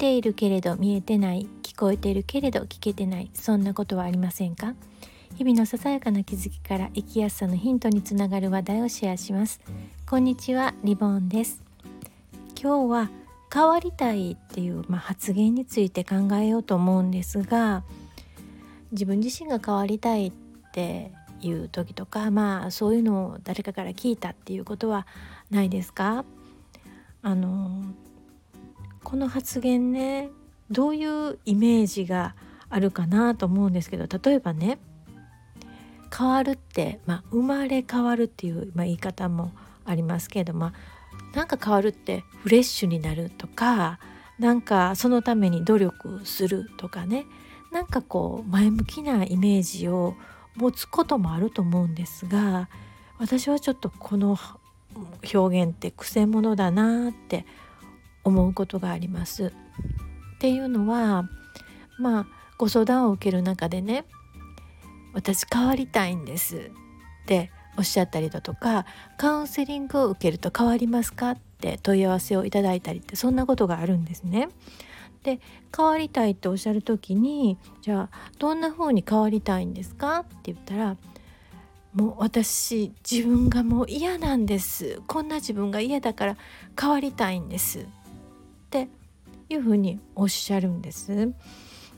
ているけれど見えてない聞こえているけれど聞けてないそんなことはありませんか？日々のささやかな気づきから生きやすさのヒントにつながる話題をシェアします。こんにちはリボンです。今日は変わりたいっていう、まあ、発言について考えようと思うんですが自分自身が変わりたいっていう時とかまあそういうのを誰かから聞いたっていうことはないですか？あのこの発言ねどういうイメージがあるかなと思うんですけど例えばね変わるって、まあ、生まれ変わるっていう、まあ、言い方もありますけれどもなんか変わるってフレッシュになるとかなんかそのために努力するとかねなんかこう前向きなイメージを持つこともあると思うんですが私はちょっとこの表現ってくせ者だなって思うことがあります。っていうのはまあご相談を受ける中でね私変わりたいんです。っておっしゃったりだとかカウンセリングを受けると変わりますか？って問い合わせをいただいたりってそんなことがあるんですね。で変わりたいっておっしゃる時にじゃあどんな風に変わりたいんですか？って言ったらもう私自分がもう嫌なんです。こんな自分が嫌だから変わりたいんです。ていうふうにおっしゃるんです。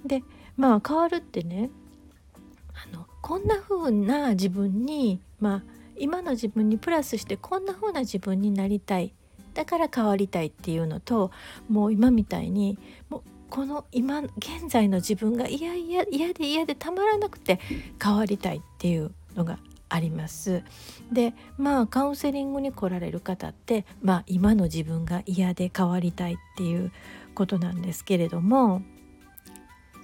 でまあ変わるってねあのこんな風な自分にまあ今の自分にプラスしてこんな風な自分になりたいだから変わりたいっていうのともう今みたいにもうこの今現在の自分が嫌嫌嫌で嫌でたまらなくて変わりたいっていうのがあります。でまあカウンセリングに来られる方って、まあ、今の自分が嫌で変わりたいっていうことなんですけれども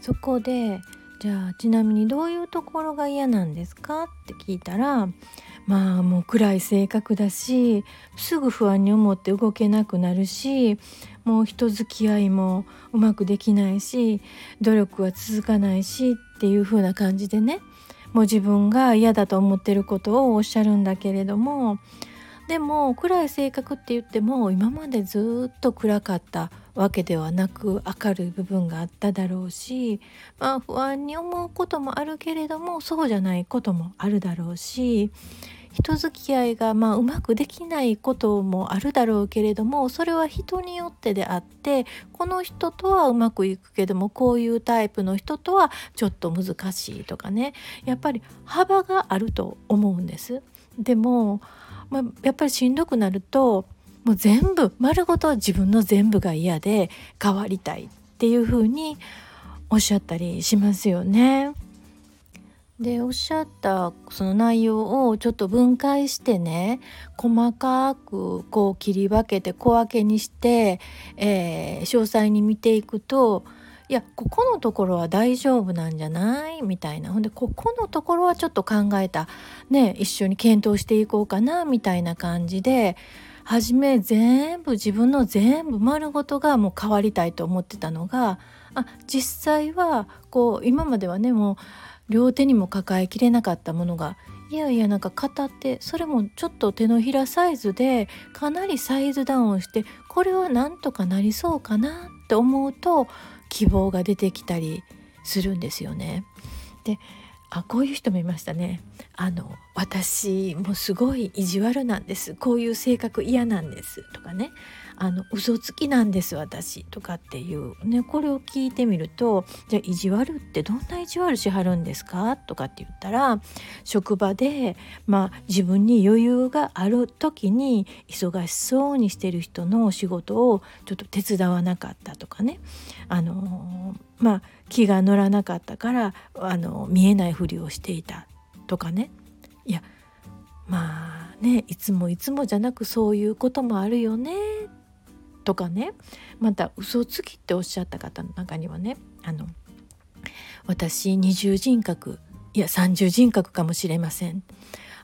そこでじゃあちなみにどういうところが嫌なんですかって聞いたらまあもう暗い性格だしすぐ不安に思って動けなくなるしもう人付き合いもうまくできないし努力は続かないしっていう風な感じでねもう自分が嫌だと思ってることをおっしゃるんだけれどもでも暗い性格って言っても今までずっと暗かったわけではなく明るい部分があっただろうし、まあ、不安に思うこともあるけれどもそうじゃないこともあるだろうし人付き合いがまあうまくできないこともあるだろうけれどもそれは人によってであってこの人とはうまくいくけどもこういうタイプの人とはちょっと難しいとかねやっぱり幅があると思うんです。でもまあ、やっぱりしんどくなるともう全部丸ごと自分の全部が嫌で変わりたいっていうふうにおっしゃったりしますよね。でおっしゃったその内容をちょっと分解してね細かくこう切り分けて小分けにして、えー、詳細に見ていくといやここのところは大丈夫なんじゃない？みたいな。ほんでここのところはちょっと考えた。ね一緒に検討していこうかな？みたいな感じで初め全部自分の全部丸ごとがもう変わりたいと思ってたのがあ実際はこう今まではねもう両手にも抱えきれなかったものがいやいやなんか片手それもちょっと手のひらサイズでかなりサイズダウンしてこれはなんとかなりそうかなって思うと希望が出てきたりするんですよね。であこういう人もいましたね。あの私もすごい意地悪なんですこういう性格嫌なんですとかねあの嘘つきなんです私とかっていうねこれを聞いてみるとじゃあ意地悪ってどんな意地悪しはるんですか？とかって言ったら職場でまあ自分に余裕がある時に忙しそうにしてる人の仕事をちょっと手伝わなかったとかね。あのまあ気が乗らなかったからあの見えないふりをしていたとかね。いやまあねいつもいつもじゃなくそういうこともあるよねとかね。また嘘つきっておっしゃった方の中にはねあの私二重人格いや三重人格かもしれません。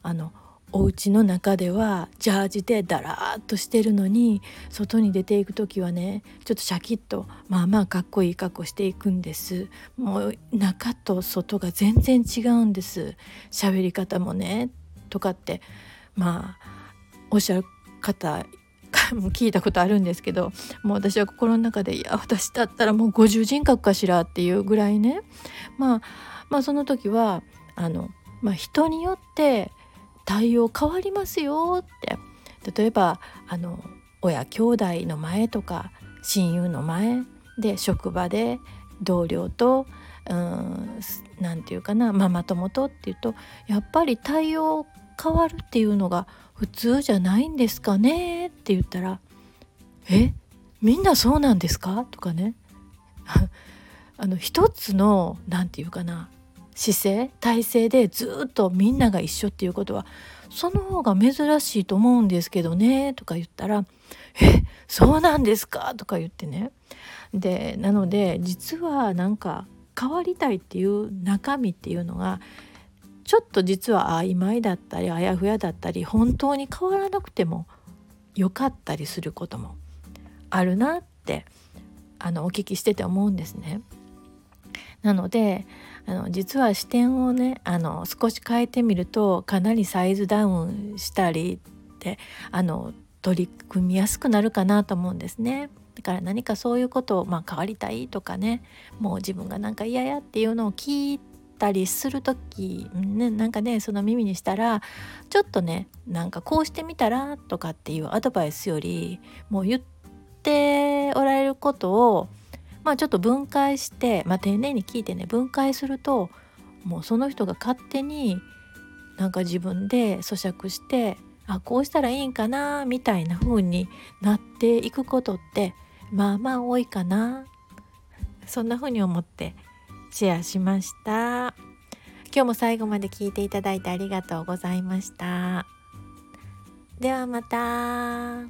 あのお家の中ではジャージでダラーっとしてるのに外に出ていく時はねちょっとシャキッとまあまあかっこいい格好していくんです。もう中と外が全然違うんです。喋り方もねとかってまあおっしゃる方も聞いたことあるんですけどもう私は心の中でいや私だったらもう50人格かしらっていうぐらいね、まあ、まあその時はあの、まあ、人によって対応変わりますよって。例えばあの親兄弟の前とか親友の前で職場で同僚と何て言うかなママ友とっていうとやっぱり対応変わるっていうのが普通じゃないんですかねって言ったら「えみんなそうなんですか?」とかね あの一つの何て言うかな姿勢体勢でずっとみんなが一緒っていうことはその方が珍しいと思うんですけどねとか言ったら「えそうなんですか?」とか言ってねでなので実はなんか変わりたいっていう中身っていうのがちょっと実は曖昧だったりあやふやだったり本当に変わらなくてもよかったりすることもあるなってあのお聞きしてて思うんですね。なのであの実は視点をねあの少し変えてみるとかなりサイズダウンしたりってあの取り組みやすくなるかなと思うんですね。だから何かそういうことを、まあ、変わりたいとかねもう自分がなんか嫌やっていうのを聞いたりする時、ね、なんかねその耳にしたらちょっとねなんかこうしてみたらとかっていうアドバイスよりもう言っておられることをまあちょっと分解して、まあ、丁寧に聞いてね分解するともうその人が勝手になんか自分で咀嚼してあこうしたらいいんかなみたいな風になっていくことってまあまあ多いかなそんな風に思ってシェアしました。今日も最後まで聞いていただいてありがとうございました。ではまた。